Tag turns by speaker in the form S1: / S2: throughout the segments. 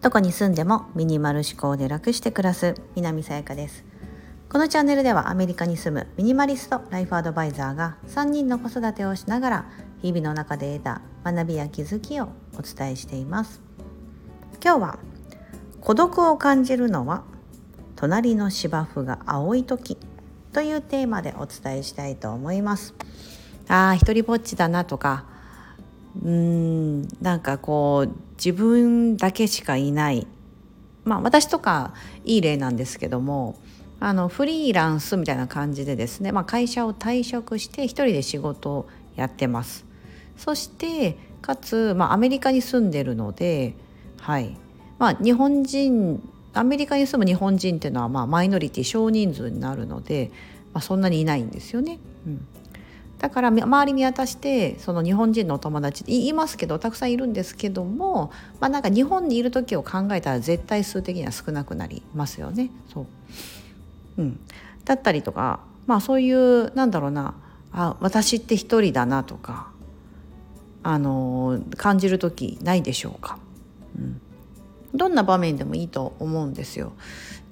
S1: どこに住んでもミニマル思考で楽して暮らす南さやかです。このチャンネルではアメリカに住むミニマリストライフアドバイザーが3人の子育てをしながら日々の中で得た学びや気づきをお伝えしています。今日は孤独を感じるのは隣の芝生が青い時というテーマでお伝えしたいと思います。ああ一人ぼっちだなとかうんなんかこう自分だけしかいない。まあ私とかいい例なんですけどもあのフリーランスみたいな感じでですね、まあ、会社を退職して一人で仕事をやってます。そしてかつ、まあ、アメリカに住んでるのではい。まあ日本人アメリカに住む日本人っていうのはまあマイノリティ少人数になるので、まあ、そんなにいないんですよね。うん。だから周り見渡してその日本人のお友達言いますけどたくさんいるんですけども、まあ、なんか日本にいる時を考えたら絶対数的には少なくなりますよね。そううん、だったりとか、まあ、そういうなんだろうなあ私って一人だなとか、あの感じる時ないでしょうか。うんどんな場面でもいいと思うんですよ。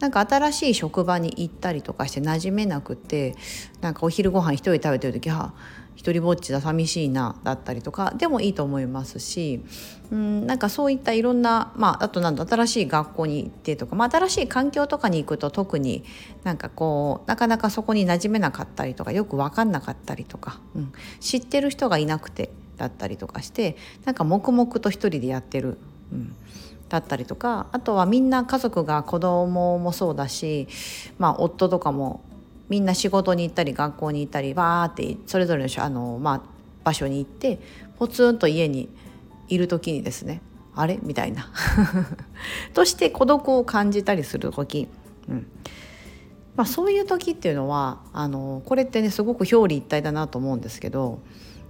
S1: なんか新しい職場に行ったりとかして馴染めなくてなんかお昼ご飯一人食べてる時は一人ぼっちだ寂しいなだったりとかでもいいと思いますしうんなんかそういったいろんな、まあ、あとなんだ新しい学校に行ってとか、まあ、新しい環境とかに行くと特になんかこうなかなかそこに馴染めなかったりとかよく分かんなかったりとか、うん、知ってる人がいなくてだったりとかしてなんか黙々と一人でやってる。うんだったりとかあとはみんな家族が子供もそうだし、まあ、夫とかもみんな仕事に行ったり学校に行ったりわーってそれぞれのあの、まあ、場所に行ってポツンと家にいる時にですねあれ？みたいな。として孤独を感じたりする時、うん。まあ、そういう時っていうのはあのこれってねすごく表裏一体だなと思うんですけど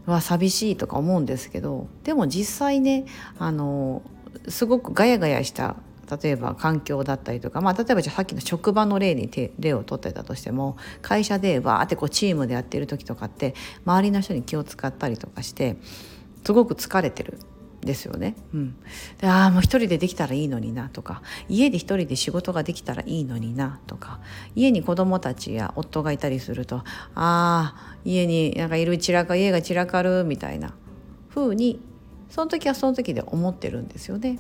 S1: わ寂しいとか思うんですけどでも実際ねあのすごくガヤガヤした例えば環境だったりとか、まあ、例えばじゃあさっきの職場の例に例を取ってたとしても会社でわーってこうチームでやってる時とかって周りの人に気を使ったりとかしてすごく疲れてるですよね。うん、でああもう一人でできたらいいのになとか家で一人で仕事ができたらいいのになとか家に子供たちや夫がいたりするとああ家になんかいる散らか家が散らかるみたいな風にその時はその時で思ってるんですよね。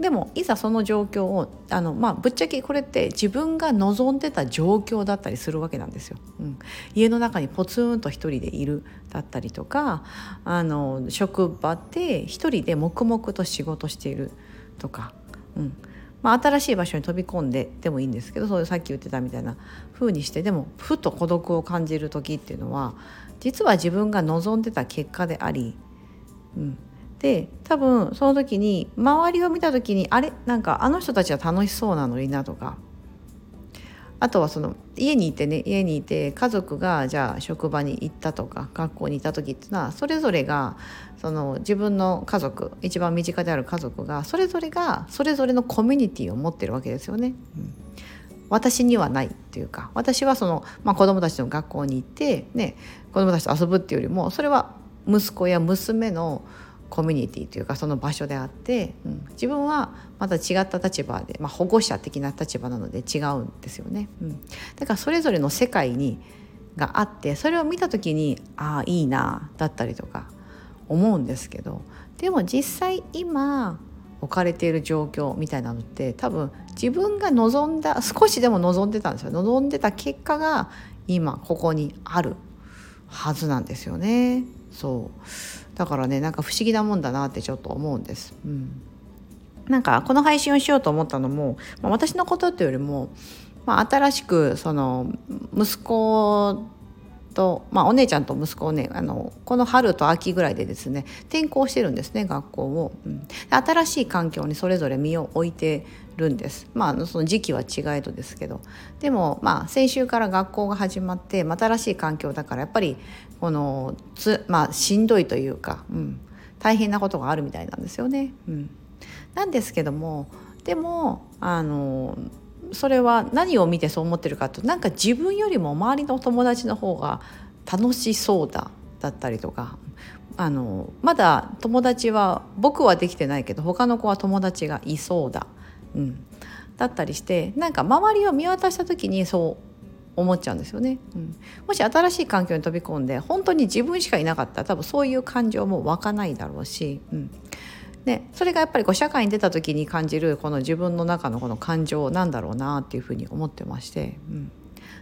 S1: でもいざその状況をあの、まあ、ぶっちゃけこれって自分が望んでた状況だったりするわけなんですよ。うん、家の中にポツンと一人でいるだったりとかあの職場で一人で黙々と仕事しているとか、うん。まあ、新しい場所に飛び込んででもいいんですけどそういうさっき言ってたみたいな風にしてでもふと孤独を感じる時っていうのは実は自分が望んでた結果であり、うん、で多分その時に周りを見た時にあれ？なんかあの人たちは楽しそうなのになとかあとはその家にいてね家にいて家族がじゃあ職場に行ったとか学校に行った時っていうのはそれぞれがその自分の家族一番身近である家族がそれぞれがそれぞれのコミュニティを持ってるわけですよね。うん私にはないっていうか私はその、まあ、子どもたちの学校に行って、ね、子どもたちと遊ぶっていうよりもそれは息子や娘のコミュニティというかその場所であって、うん、自分はまた違った立場で、まあ、保護者的な立場なので違うんですよね。うん、だからそれぞれの世界にがあってそれを見た時にああいいなだったりとか思うんですけどでも実際今置かれている状況みたいなのって多分自分が望んだ少しでも望んでたんですよ望んでた結果が今ここにあるはずなんですよね。そうだからねなんか不思議なもんだなってちょっと思うんです。うんなんかこの配信をしようと思ったのも、まあ、私のことっていうよりも、まあ、新しくその息子と、まあ、お姉ちゃんと息子をねあのこの春と秋ぐらいでですね転校してるんですね学校を、うん、新しい環境にそれぞれ身を置いてるんです。まあその時期は違えどですけど。でもまあ先週から学校が始まって新しい環境だからやっぱりこのつ、まあ、しんどいというか、うん、大変なことがあるみたいなんですよね。うん、なんですけどもでもあのそれは何を見てそう思ってるかとなんか自分よりも周りの友達の方が楽しそうだだったりとかあのまだ友達は僕はできてないけど他の子は友達がいそうだ、うん、だったりしてなんか周りを見渡した時にそう思っちゃうんですよね、うん、もし新しい環境に飛び込んで本当に自分しかいなかったら多分そういう感情も湧かないだろうし、うん、でそれがやっぱりこう社会に出た時に感じるこの自分の中のこの感情なんだろうなっていうふうに思ってまして、うん、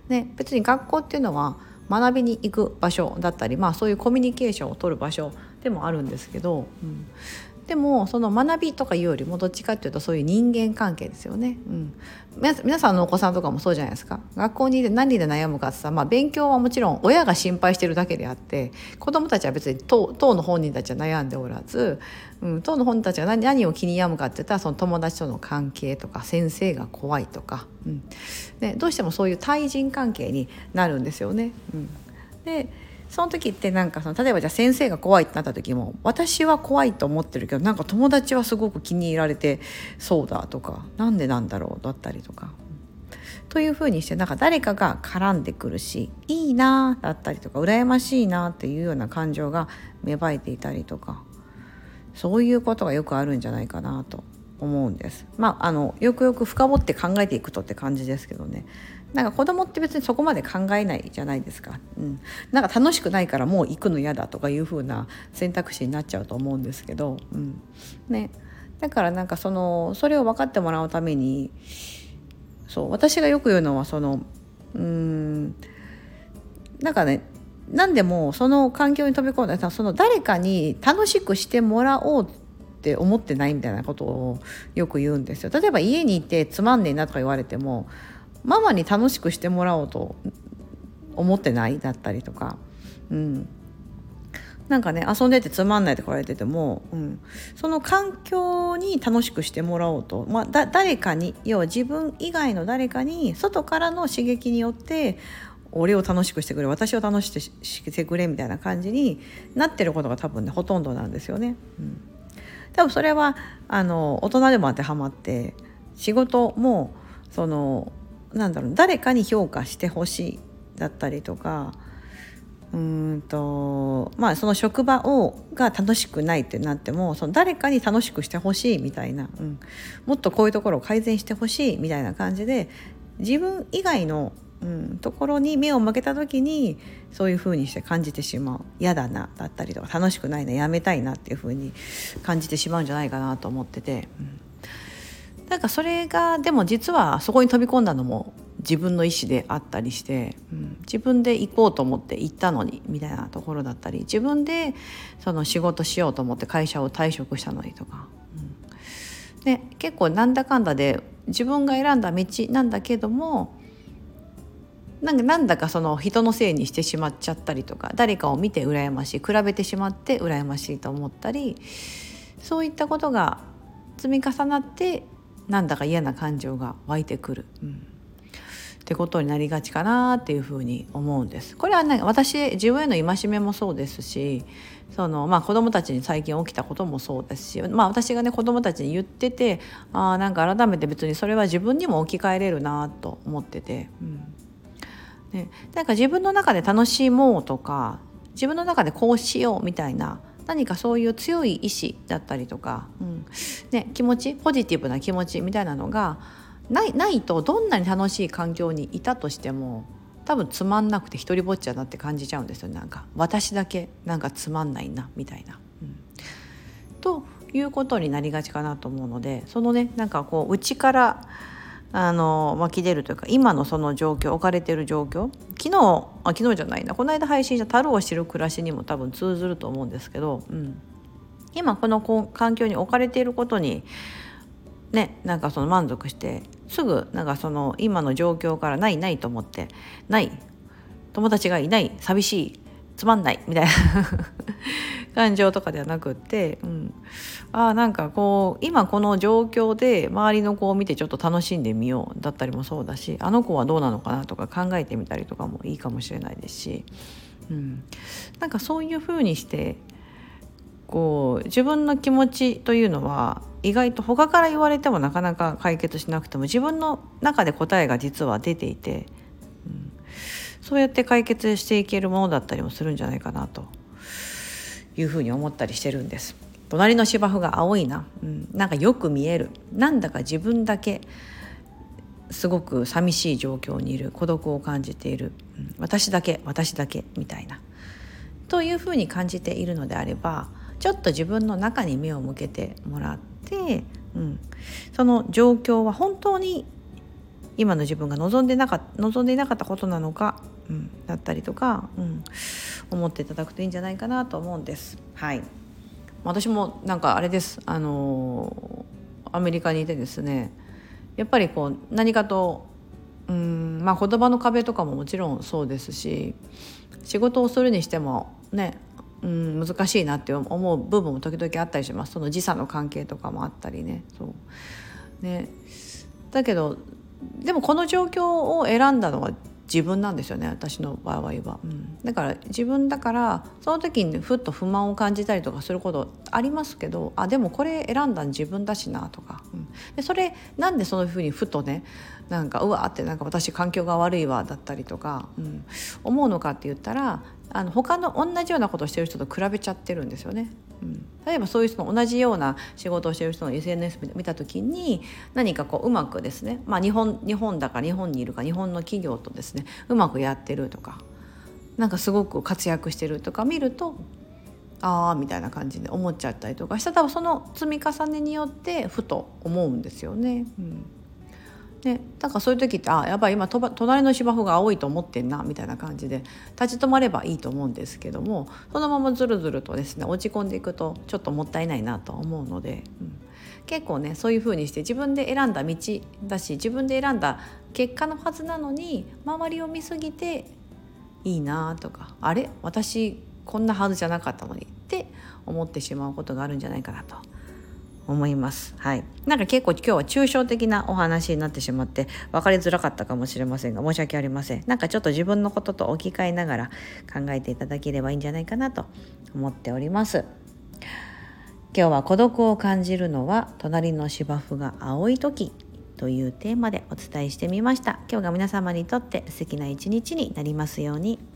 S1: で別に学校っていうのは学びに行く場所だったり、まあ、そういうコミュニケーションをとる場所でもあるんですけど、うん、でもその学びとかいうよりもどっちかっていうとそういう人間関係ですよね、うん、皆さんのお子さんとかもそうじゃないですか。学校にいて何で悩むかってさ、まあ、勉強はもちろん親が心配してるだけであって子どもたちは別に当当の本人たちは悩んでおらず、うん、当の本人たちが何何を気に病むかって言ったらその友達との関係とか先生が怖いとか、うん。ね、どうしてもそういう対人関係になるんですよね。うん、でその時ってなんかその例えばじゃあ先生が怖いってなった時も私は怖いと思ってるけどなんか友達はすごく気に入られてそうだとかなんでなんだろうだったりとか。というふうにしてなんか誰かが絡んでくるしいいなだったりとか羨ましいなっていうような感情が芽生えていたりとかそういうことがよくあるんじゃないかなと思うんです。まああのよくよく深掘って考えていくとって感じですけどねなんか子供って別にそこまで考えないじゃないですか、うん、なんか楽しくないからもう行くの嫌だとかいう風な選択肢になっちゃうと思うんですけど、うん。ね、だからなんかそのそれを分かってもらうためにそう私がよく言うのはそのうん。なんかね何でもその環境に飛び込んだその誰かに楽しくしてもらおうって思ってないみたいなことをよく言うんですよ。例えば家にいてつまんねえなとか言われてもママに楽しくしてもらおうと思ってないだったりとか、うん、なんかね遊んでてつまんないとか言われてても、うん、その環境に楽しくしてもらおうと、まあ、だ誰かに要は自分以外の誰かに外からの刺激によって俺を楽しくしてくれ私を楽しくしてくれみたいな感じになってることが多分ねほとんどなんですよね。うん、多分それはあの大人でも当てはまって仕事もそのなんだろう誰かに評価してほしいだったりとかうんとまあその職場をが楽しくないってなってもその誰かに楽しくしてほしいみたいな、うん、もっとこういうところを改善してほしいみたいな感じで自分以外の、うん、ところに目を向けた時にそういうふうにして感じてしまう嫌だなだったりとか楽しくないなやめたいなっていうふうに感じてしまうんじゃないかなと思ってて。うんなんかそれがでも実はそこに飛び込んだのも自分の意思であったりして、うん、自分で行こうと思って行ったのにみたいなところだったり自分でその仕事しようと思って会社を退職したのにとか、うん、で結構なんだかんだで自分が選んだ道なんだけどもなんかなんだかその人のせいにしてしまっちゃったりとか誰かを見て羨ましい比べてしまって羨ましいと思ったりそういったことが積み重なってなんだか嫌な感情が湧いてくる、うん、ってことになりがちかなっていうふうに思うんです。これはね私自分への戒めもそうですしその、まあ、子どもたちに最近起きたこともそうですし、まあ、私がね子どもたちに言っててあなんか改めて別にそれは自分にも置き換えれるなと思ってて。うんね、なんか自分の中で楽しもうとか自分の中でこうしようみたいな何かそういう強い意志だったりとか、うん。ね、気持ちポジティブな気持ちみたいなのがないないとどんなに楽しい環境にいたとしても多分つまんなくて一人ぼっちゃなって感じちゃうんですよなんか私だけなんかつまんないなみたいな。うん、ということになりがちかなと思うのでそのねなんかこう内からあの湧き出るというか今のその状況置かれてる状況昨日あ昨日じゃないな。この間配信した「樽を知る暮らし」にも多分通ずると思うんですけど、うん、今この環境に置かれていることにねなんかその満足してすぐなんかその今の状況からないないと思ってない。友達がいない。寂しい。つまんない。みたいな。感情とかではなくって、うん、あなんかこう今この状況で周りの子を見てちょっと楽しんでみようだったりもそうだしあの子はどうなのかなとか考えてみたりとかもいいかもしれないですし、うん、なんかそういうふうにしてこう自分の気持ちというのは意外と他から言われてもなかなか解決しなくても自分の中で答えが実は出ていて、うん、そうやって解決していけるものだったりもするんじゃないかなというふうに思ったりしてるんです。隣の芝生が青いな、うん、なんかよく見える。なんだか自分だけすごく寂しい状況にいる。孤独を感じている、うん、私だけ私だけみたいな。というふうに感じているのであればちょっと自分の中に目を向けてもらって、うん、その状況は本当に今の自分が望んでなか望んでいなかったことなのか、うん、だったりとか、うん、思っていただくといいんじゃないかなと思うんです。はい。私もなんかあれです。あのアメリカにいてですねやっぱりこう何かとうんまあ言葉の壁とかももちろんそうですし仕事をするにしてもねうん難しいなって思う部分も時々あったりします。その時差の関係とかもあったりね。そう。ね。だけどでもこの状況を選んだのは自分なんですよね私の場合は、うん、だから自分だからその時にふっと不満を感じたりとかすることありますけどあでもこれ選んだ自分だしなとか、うん、でそれなんでそういうふうにふとねなんかうわってなんか私環境が悪いわだったりとか、うん、思うのかって言ったらあの他の同じようなことをしてる人と比べちゃってるんですよね。うん、例えばそういう人の同じような仕事をしてる人の SNS 見た時に何かこううまくですね、まあ、日本日本だか日本にいるか日本の企業とですねうまくやってるとかなんかすごく活躍してるとか見るとああみたいな感じで思っちゃったりとかした。ら多分その積み重ねによってふと思うんですよね。うん。ね、だからそういう時ってあやっぱり今隣の芝生が青いと思ってんなみたいな感じで立ち止まればいいと思うんですけどもそのままずるずるとですね落ち込んでいくとちょっともったいないなと思うので、うん、結構ねそういう風にして自分で選んだ道だし自分で選んだ結果のはずなのに周りを見すぎていいなとかあれ？私こんなはずじゃなかったのにって思ってしまうことがあるんじゃないかなと思います。はい。なんか結構今日は抽象的なお話になってしまって分かりづらかったかもしれませんが申し訳ありません。なんかちょっと自分のことと置き換えながら考えていただければいいんじゃないかなと思っております。今日は孤独を感じるのは隣の芝生が青い時というテーマでお伝えしてみました。今日が皆様にとって素敵な一日になりますように。